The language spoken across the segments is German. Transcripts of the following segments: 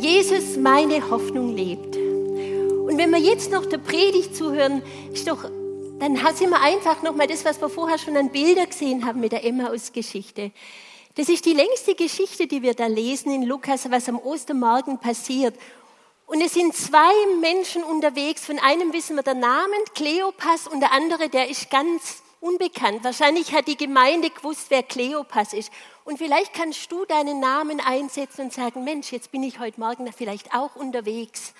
Jesus, meine Hoffnung lebt. Und wenn wir jetzt noch der Predigt zuhören, ist doch, dann sind wir einfach nochmal das, was wir vorher schon an Bilder gesehen haben mit der Emmaus-Geschichte. Das ist die längste Geschichte, die wir da lesen in Lukas, was am Ostermorgen passiert. Und es sind zwei Menschen unterwegs. Von einem wissen wir den Namen, Kleopas, und der andere, der ist ganz unbekannt. Wahrscheinlich hat die Gemeinde gewusst, wer Kleopas ist. Und vielleicht kannst du deinen Namen einsetzen und sagen, Mensch, jetzt bin ich heute Morgen vielleicht auch unterwegs.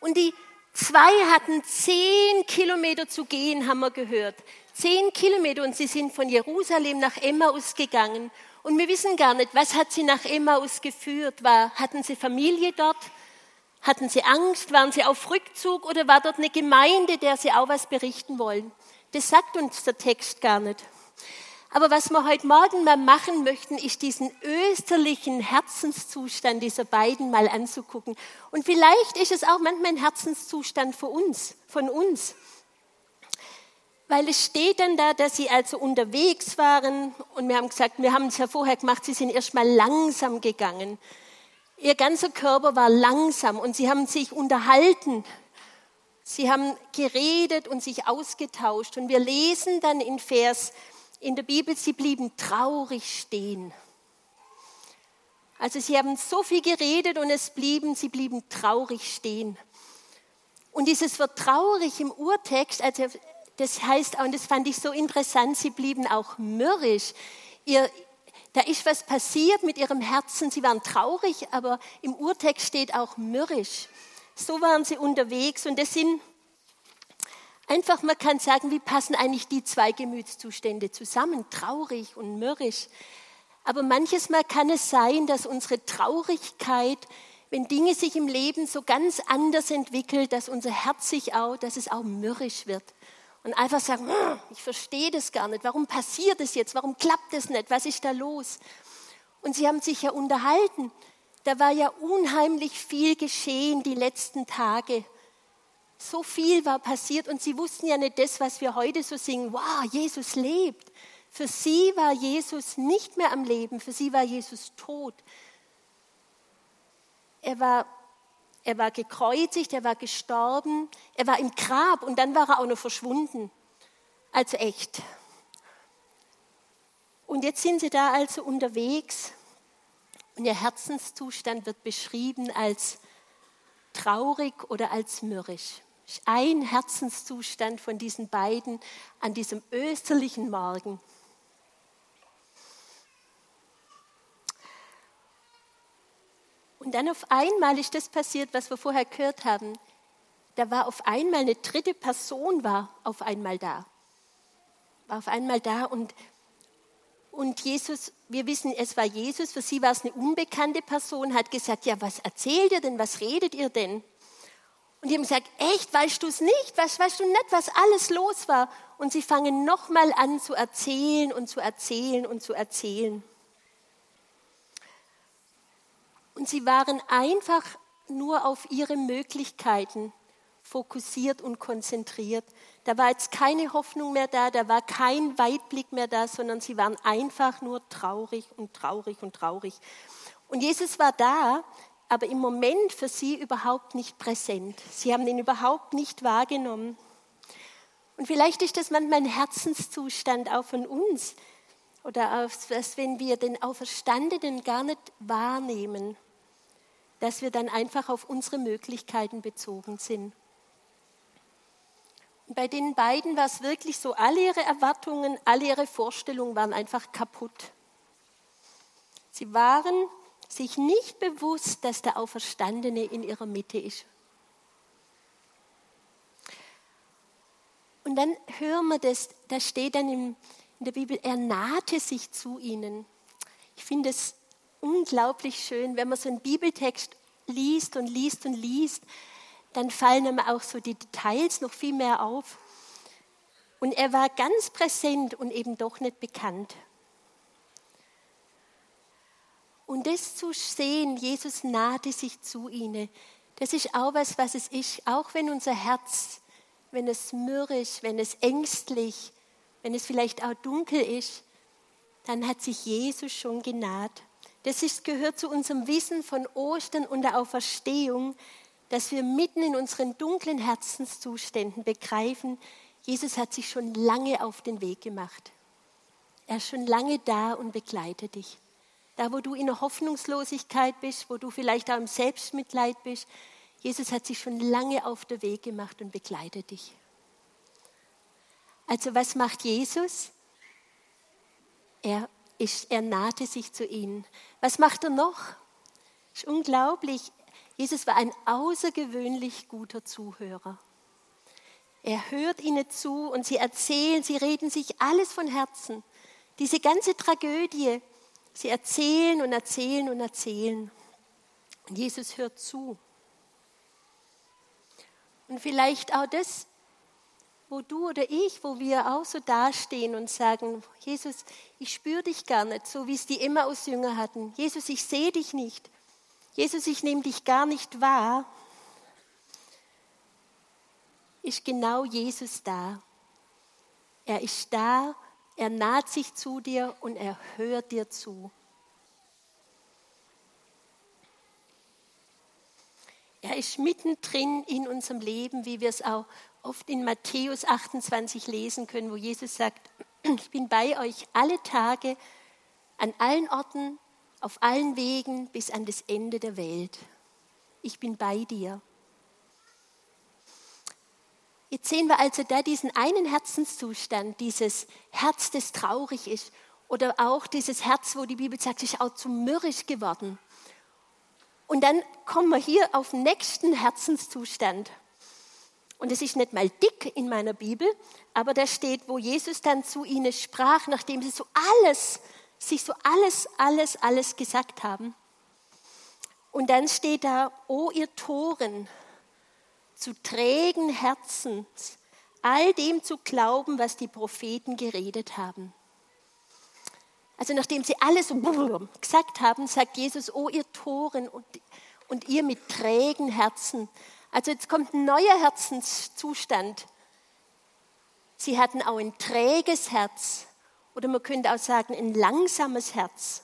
Und die zwei hatten zehn Kilometer zu gehen, haben wir gehört. Zehn Kilometer und sie sind von Jerusalem nach Emmaus gegangen. Und wir wissen gar nicht, was hat sie nach Emmaus geführt? War, hatten sie Familie dort? Hatten sie Angst? Waren sie auf Rückzug? Oder war dort eine Gemeinde, der sie auch was berichten wollen? Das sagt uns der Text gar nicht. Aber was wir heute Morgen mal machen möchten, ist diesen österlichen Herzenszustand dieser beiden mal anzugucken. Und vielleicht ist es auch manchmal ein Herzenszustand für uns, von uns. Weil es steht dann da, dass sie also unterwegs waren und wir haben gesagt, wir haben es ja vorher gemacht, sie sind erstmal langsam gegangen. Ihr ganzer Körper war langsam und sie haben sich unterhalten. Sie haben geredet und sich ausgetauscht. Und wir lesen dann in Vers in der Bibel, sie blieben traurig stehen. Also sie haben so viel geredet und es blieben, sie blieben traurig stehen. Und dieses Wort traurig im Urtext, also das heißt, und das fand ich so interessant, sie blieben auch mürrisch. Ihr, da ist was passiert mit ihrem Herzen. Sie waren traurig, aber im Urtext steht auch mürrisch. So waren sie unterwegs und das sind Einfach, man kann sagen, wie passen eigentlich die zwei Gemütszustände zusammen, traurig und mürrisch. Aber manches Mal kann es sein, dass unsere Traurigkeit, wenn Dinge sich im Leben so ganz anders entwickeln, dass unser Herz sich auch, dass es auch mürrisch wird. Und einfach sagen, hm, ich verstehe das gar nicht, warum passiert es jetzt, warum klappt es nicht, was ist da los? Und sie haben sich ja unterhalten. Da war ja unheimlich viel geschehen die letzten Tage. So viel war passiert und sie wussten ja nicht das, was wir heute so singen. Wow, Jesus lebt. Für sie war Jesus nicht mehr am Leben, für sie war Jesus tot. Er war, er war gekreuzigt, er war gestorben, er war im Grab und dann war er auch noch verschwunden. Also echt. Und jetzt sind sie da also unterwegs und ihr Herzenszustand wird beschrieben als traurig oder als mürrisch ein Herzenszustand von diesen beiden an diesem österlichen Morgen. Und dann auf einmal ist das passiert, was wir vorher gehört haben. Da war auf einmal eine dritte Person war auf einmal da. War auf einmal da und, und Jesus, wir wissen, es war Jesus, für sie war es eine unbekannte Person, hat gesagt, ja, was erzählt ihr denn, was redet ihr denn? Und die haben gesagt, echt, weißt du es nicht? Weißt, weißt, du nicht, was alles los war? Und sie fangen nochmal an zu erzählen und zu erzählen und zu erzählen. Und sie waren einfach nur auf ihre Möglichkeiten fokussiert und konzentriert. Da war jetzt keine Hoffnung mehr da, da war kein Weitblick mehr da, sondern sie waren einfach nur traurig und traurig und traurig. Und Jesus war da, aber im Moment für sie überhaupt nicht präsent. Sie haben ihn überhaupt nicht wahrgenommen. Und vielleicht ist das manchmal ein Herzenszustand auch von uns oder auch, dass wenn wir den Auferstandenen gar nicht wahrnehmen, dass wir dann einfach auf unsere Möglichkeiten bezogen sind. Und bei den beiden war es wirklich so, alle ihre Erwartungen, alle ihre Vorstellungen waren einfach kaputt. Sie waren sich nicht bewusst, dass der Auferstandene in ihrer Mitte ist. Und dann hören wir das, da steht dann in der Bibel, er nahte sich zu ihnen. Ich finde es unglaublich schön, wenn man so einen Bibeltext liest und liest und liest, dann fallen einem auch so die Details noch viel mehr auf. Und er war ganz präsent und eben doch nicht bekannt. Und das zu sehen, Jesus nahte sich zu ihnen, das ist auch was, was es ist, auch wenn unser Herz, wenn es mürrisch, wenn es ängstlich, wenn es vielleicht auch dunkel ist, dann hat sich Jesus schon genaht. Das ist, gehört zu unserem Wissen von Ostern und der Auferstehung, dass wir mitten in unseren dunklen Herzenszuständen begreifen, Jesus hat sich schon lange auf den Weg gemacht. Er ist schon lange da und begleitet dich. Da, wo du in der Hoffnungslosigkeit bist, wo du vielleicht auch im Selbstmitleid bist, Jesus hat sich schon lange auf den Weg gemacht und begleitet dich. Also was macht Jesus? Er, ist, er nahte sich zu ihnen. Was macht er noch? Ist unglaublich. Jesus war ein außergewöhnlich guter Zuhörer. Er hört ihnen zu und sie erzählen, sie reden sich alles von Herzen. Diese ganze Tragödie, sie erzählen und erzählen und erzählen. Und Jesus hört zu. Und vielleicht auch das, wo du oder ich, wo wir auch so dastehen und sagen, Jesus, ich spüre dich gar nicht, so wie es die immer aus Jünger hatten. Jesus, ich sehe dich nicht. Jesus, ich nehme dich gar nicht wahr. Ist genau Jesus da. Er ist da, er naht sich zu dir und er hört dir zu. Er ist mittendrin in unserem Leben, wie wir es auch oft in Matthäus 28 lesen können, wo Jesus sagt, ich bin bei euch alle Tage, an allen Orten, auf allen Wegen bis an das Ende der Welt. Ich bin bei dir. Jetzt sehen wir also da diesen einen Herzenszustand, dieses Herz, das traurig ist, oder auch dieses Herz, wo die Bibel sagt, ist auch zu mürrisch geworden. Und dann kommen wir hier auf den nächsten Herzenszustand. Und es ist nicht mal dick in meiner Bibel, aber da steht, wo Jesus dann zu ihnen sprach, nachdem sie so alles, sich so alles, alles, alles gesagt haben. Und dann steht da, o ihr Toren, zu trägen Herzens, all dem zu glauben, was die Propheten geredet haben. Also nachdem sie alles gesagt haben, sagt Jesus, oh ihr Toren und, und ihr mit trägen Herzen. Also jetzt kommt ein neuer Herzenszustand. Sie hatten auch ein träges Herz oder man könnte auch sagen ein langsames Herz,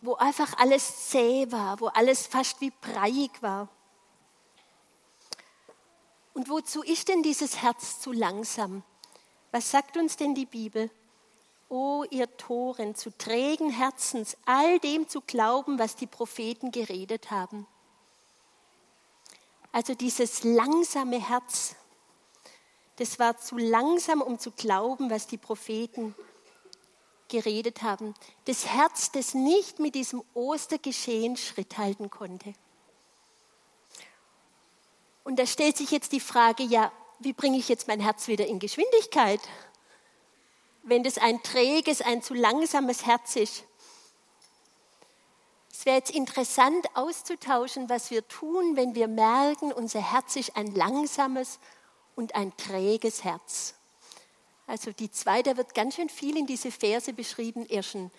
wo einfach alles zäh war, wo alles fast wie breiig war. Und wozu ist denn dieses Herz zu langsam? Was sagt uns denn die Bibel? O ihr Toren, zu trägen Herzens, all dem zu glauben, was die Propheten geredet haben. Also dieses langsame Herz, das war zu langsam, um zu glauben, was die Propheten geredet haben. Das Herz, das nicht mit diesem Ostergeschehen Schritt halten konnte. Und da stellt sich jetzt die Frage, ja, wie bringe ich jetzt mein Herz wieder in Geschwindigkeit? Wenn das ein träges, ein zu langsames Herz ist. Es wäre jetzt interessant auszutauschen, was wir tun, wenn wir merken, unser Herz ist ein langsames und ein träges Herz. Also die zwei, da wird ganz schön viel in diese Verse beschrieben. Erst ein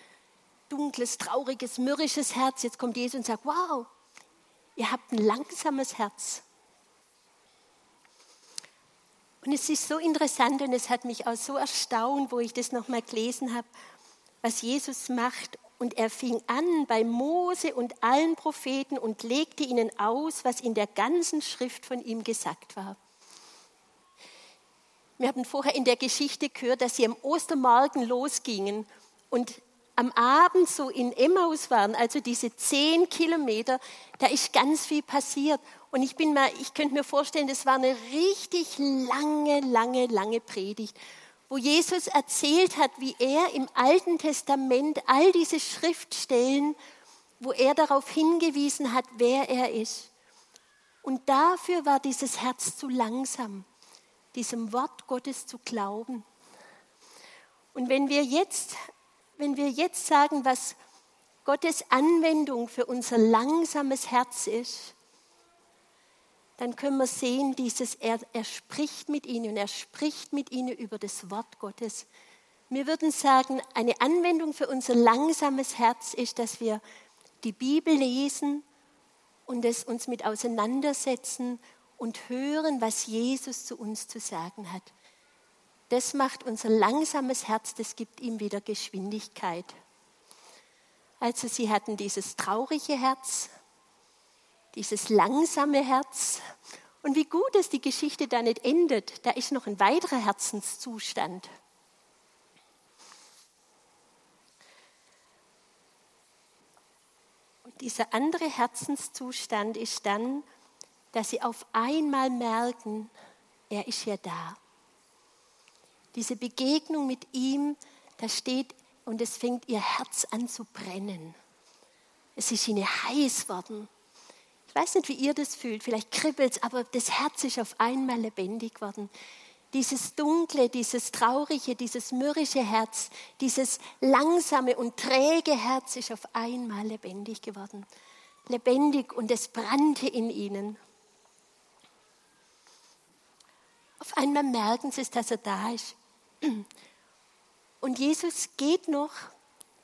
dunkles, trauriges, mürrisches Herz. Jetzt kommt Jesus und sagt, wow, ihr habt ein langsames Herz. Und es ist so interessant und es hat mich auch so erstaunt, wo ich das nochmal gelesen habe, was Jesus macht. Und er fing an bei Mose und allen Propheten und legte ihnen aus, was in der ganzen Schrift von ihm gesagt war. Wir haben vorher in der Geschichte gehört, dass sie am Ostermorgen losgingen und am Abend so in Emmaus waren, also diese zehn Kilometer, da ist ganz viel passiert. Und ich bin mal, ich könnte mir vorstellen, das war eine richtig lange, lange, lange Predigt, wo Jesus erzählt hat, wie er im Alten Testament all diese Schriftstellen, wo er darauf hingewiesen hat, wer er ist. Und dafür war dieses Herz zu langsam, diesem Wort Gottes zu glauben. Und wenn wir jetzt, wenn wir jetzt sagen, was Gottes Anwendung für unser langsames Herz ist, dann können wir sehen, dieses, er, er spricht mit ihnen und er spricht mit ihnen über das Wort Gottes. Wir würden sagen, eine Anwendung für unser langsames Herz ist, dass wir die Bibel lesen und es uns mit auseinandersetzen und hören, was Jesus zu uns zu sagen hat. das macht unser langsames Herz, das gibt ihm wieder Geschwindigkeit. Also sie hatten dieses traurige Herz, dieses langsame Herz. Und wie gut, dass die Geschichte da nicht endet, da ist noch ein weiterer Herzenszustand. Und dieser andere Herzenszustand ist dann, dass sie auf einmal merken, er ist ja da. Diese Begegnung mit ihm, da steht und es fängt ihr Herz an zu brennen. Es ist ihnen heiß worden. Ich weiß nicht, wie ihr das fühlt, vielleicht kribbelt es, aber das Herz ist auf einmal lebendig worden. Dieses dunkle, dieses traurige, dieses mürrische Herz, dieses langsame und träge Herz ist auf einmal lebendig geworden. Lebendig und es brannte in ihnen. Auf einmal merken sie es, dass er da ist. Und Jesus geht noch.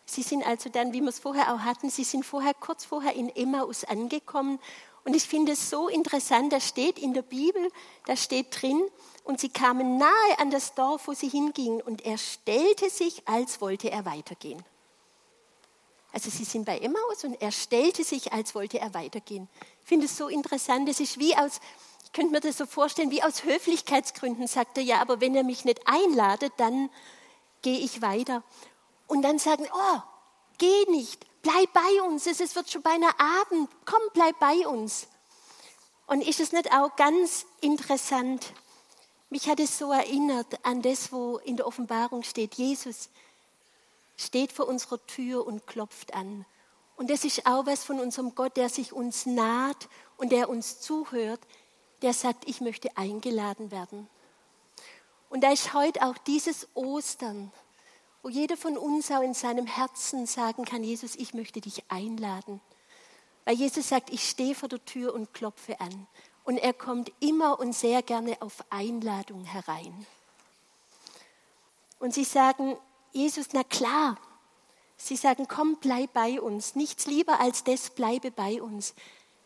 Sie sind also dann, wie wir es vorher auch hatten, sie sind vorher, kurz vorher in Emmaus angekommen. Und ich finde es so interessant, da steht in der Bibel, da steht drin, und sie kamen nahe an das Dorf, wo sie hingingen, und er stellte sich, als wollte er weitergehen. Also sie sind bei Emmaus und er stellte sich, als wollte er weitergehen. Ich finde es so interessant, es ist wie aus, könnte mir das so vorstellen, wie aus Höflichkeitsgründen sagt er, ja, aber wenn er mich nicht einladet, dann gehe ich weiter. Und dann sagen, oh, geh nicht, bleib bei uns, es wird schon beinahe Abend, komm, bleib bei uns. Und ist es nicht auch ganz interessant? Mich hat es so erinnert an das, wo in der Offenbarung steht, Jesus steht vor unserer Tür und klopft an. Und das ist auch was von unserem Gott, der sich uns naht und der uns zuhört, der sagt, ich möchte eingeladen werden. Und da ist heute auch dieses Ostern, wo jeder von uns auch in seinem Herzen sagen kann, Jesus, ich möchte dich einladen. Weil Jesus sagt, ich stehe vor der Tür und klopfe an. Und er kommt immer und sehr gerne auf Einladung herein. Und sie sagen, Jesus, na klar. Sie sagen, komm, bleib bei uns. Nichts lieber als das, bleibe bei uns.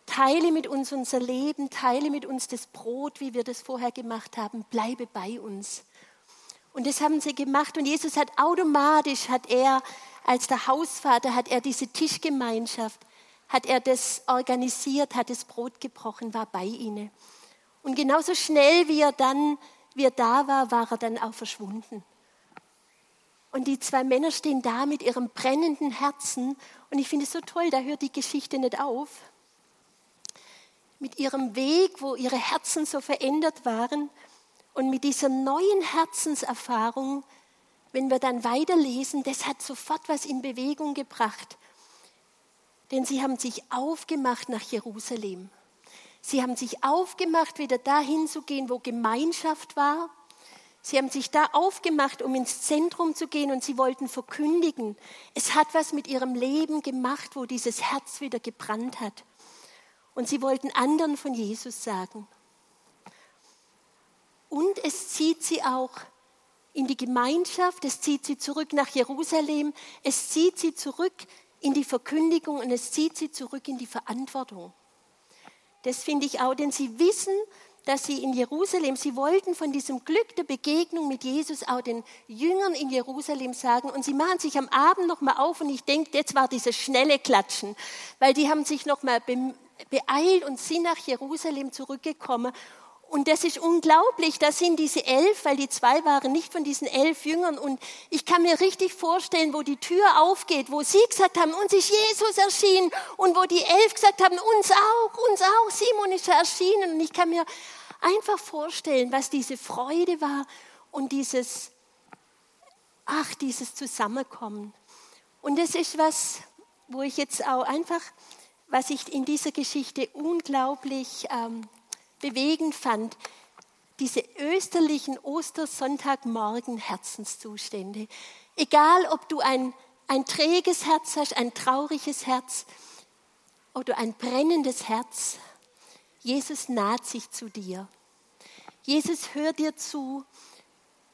Teile mit uns unser Leben, teile mit uns das Brot, wie wir das vorher gemacht haben, bleibe bei uns. Und das haben sie gemacht und Jesus hat automatisch, hat er als der Hausvater, hat er diese Tischgemeinschaft, hat er das organisiert, hat das Brot gebrochen, war bei ihnen. Und genauso schnell wie er dann, wie er da war, war er dann auch verschwunden. Und die zwei Männer stehen da mit ihrem brennenden Herzen. Und ich finde es so toll, da hört die Geschichte nicht auf mit ihrem Weg, wo ihre Herzen so verändert waren und mit dieser neuen Herzenserfahrung, wenn wir dann weiterlesen, das hat sofort was in Bewegung gebracht. Denn sie haben sich aufgemacht nach Jerusalem. Sie haben sich aufgemacht, wieder dahin zu gehen, wo Gemeinschaft war. Sie haben sich da aufgemacht, um ins Zentrum zu gehen und sie wollten verkündigen. Es hat was mit ihrem Leben gemacht, wo dieses Herz wieder gebrannt hat. Und sie wollten anderen von Jesus sagen. Und es zieht sie auch in die Gemeinschaft, es zieht sie zurück nach Jerusalem, es zieht sie zurück in die Verkündigung und es zieht sie zurück in die Verantwortung. Das finde ich auch, denn sie wissen, dass sie in Jerusalem, sie wollten von diesem Glück der Begegnung mit Jesus auch den Jüngern in Jerusalem sagen und sie machen sich am Abend nochmal auf und ich denke, jetzt war dieses schnelle Klatschen, weil die haben sich nochmal beeilt und sind nach Jerusalem zurückgekommen. Und das ist unglaublich. Da sind diese elf, weil die zwei waren nicht von diesen elf Jüngern. Und ich kann mir richtig vorstellen, wo die Tür aufgeht, wo sie gesagt haben, uns ist Jesus erschienen. Und wo die elf gesagt haben, uns auch, uns auch, Simon ist erschienen. Und ich kann mir einfach vorstellen, was diese Freude war und dieses, ach, dieses Zusammenkommen. Und das ist was, wo ich jetzt auch einfach was ich in dieser Geschichte unglaublich ähm, bewegend fand, diese österlichen Ostersonntagmorgen Herzenszustände. Egal, ob du ein, ein träges Herz hast, ein trauriges Herz oder ein brennendes Herz, Jesus naht sich zu dir. Jesus hört dir zu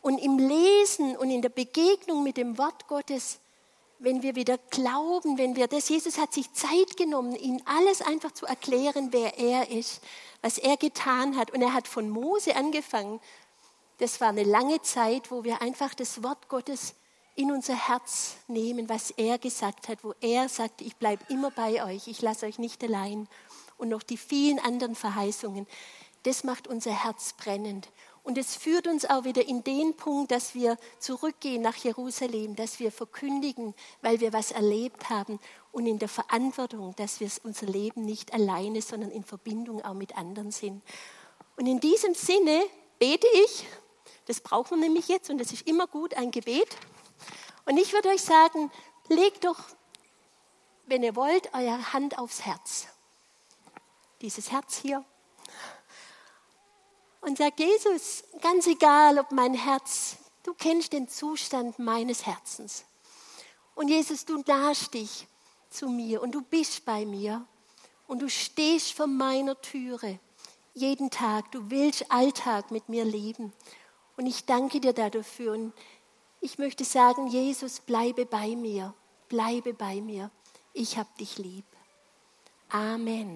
und im Lesen und in der Begegnung mit dem Wort Gottes wenn wir wieder glauben, wenn wir das, Jesus hat sich Zeit genommen, ihnen alles einfach zu erklären, wer er ist, was er getan hat. Und er hat von Mose angefangen. das war eine lange Zeit, wo wir einfach das Wort Gottes in unser Herz nehmen, was er gesagt hat, wo er sagt, ich bleibe immer bei euch, ich lasse euch nicht allein. Und noch die vielen anderen Verheißungen, das macht unser Herz brennend. Und es führt uns auch wieder in den Punkt, dass wir zurückgehen nach Jerusalem, dass wir verkündigen, weil wir was erlebt haben und in der Verantwortung, dass wir unser Leben nicht alleine, sondern in Verbindung auch mit anderen sind. Und in diesem Sinne bete ich, das braucht man nämlich jetzt und das ist immer gut, ein Gebet. Und ich würde euch sagen, legt doch, wenn ihr wollt, eure Hand aufs Herz. Dieses Herz hier. Und sagt, Jesus, ganz egal, ob mein Herz, du kennst den Zustand meines Herzens. Und Jesus, du nahst dich zu mir und du bist bei mir und du stehst vor meiner Türe jeden Tag. Du willst Alltag mit mir leben. Und ich danke dir dafür. Und ich möchte sagen, Jesus, bleibe bei mir, bleibe bei mir. Ich hab dich lieb. Amen.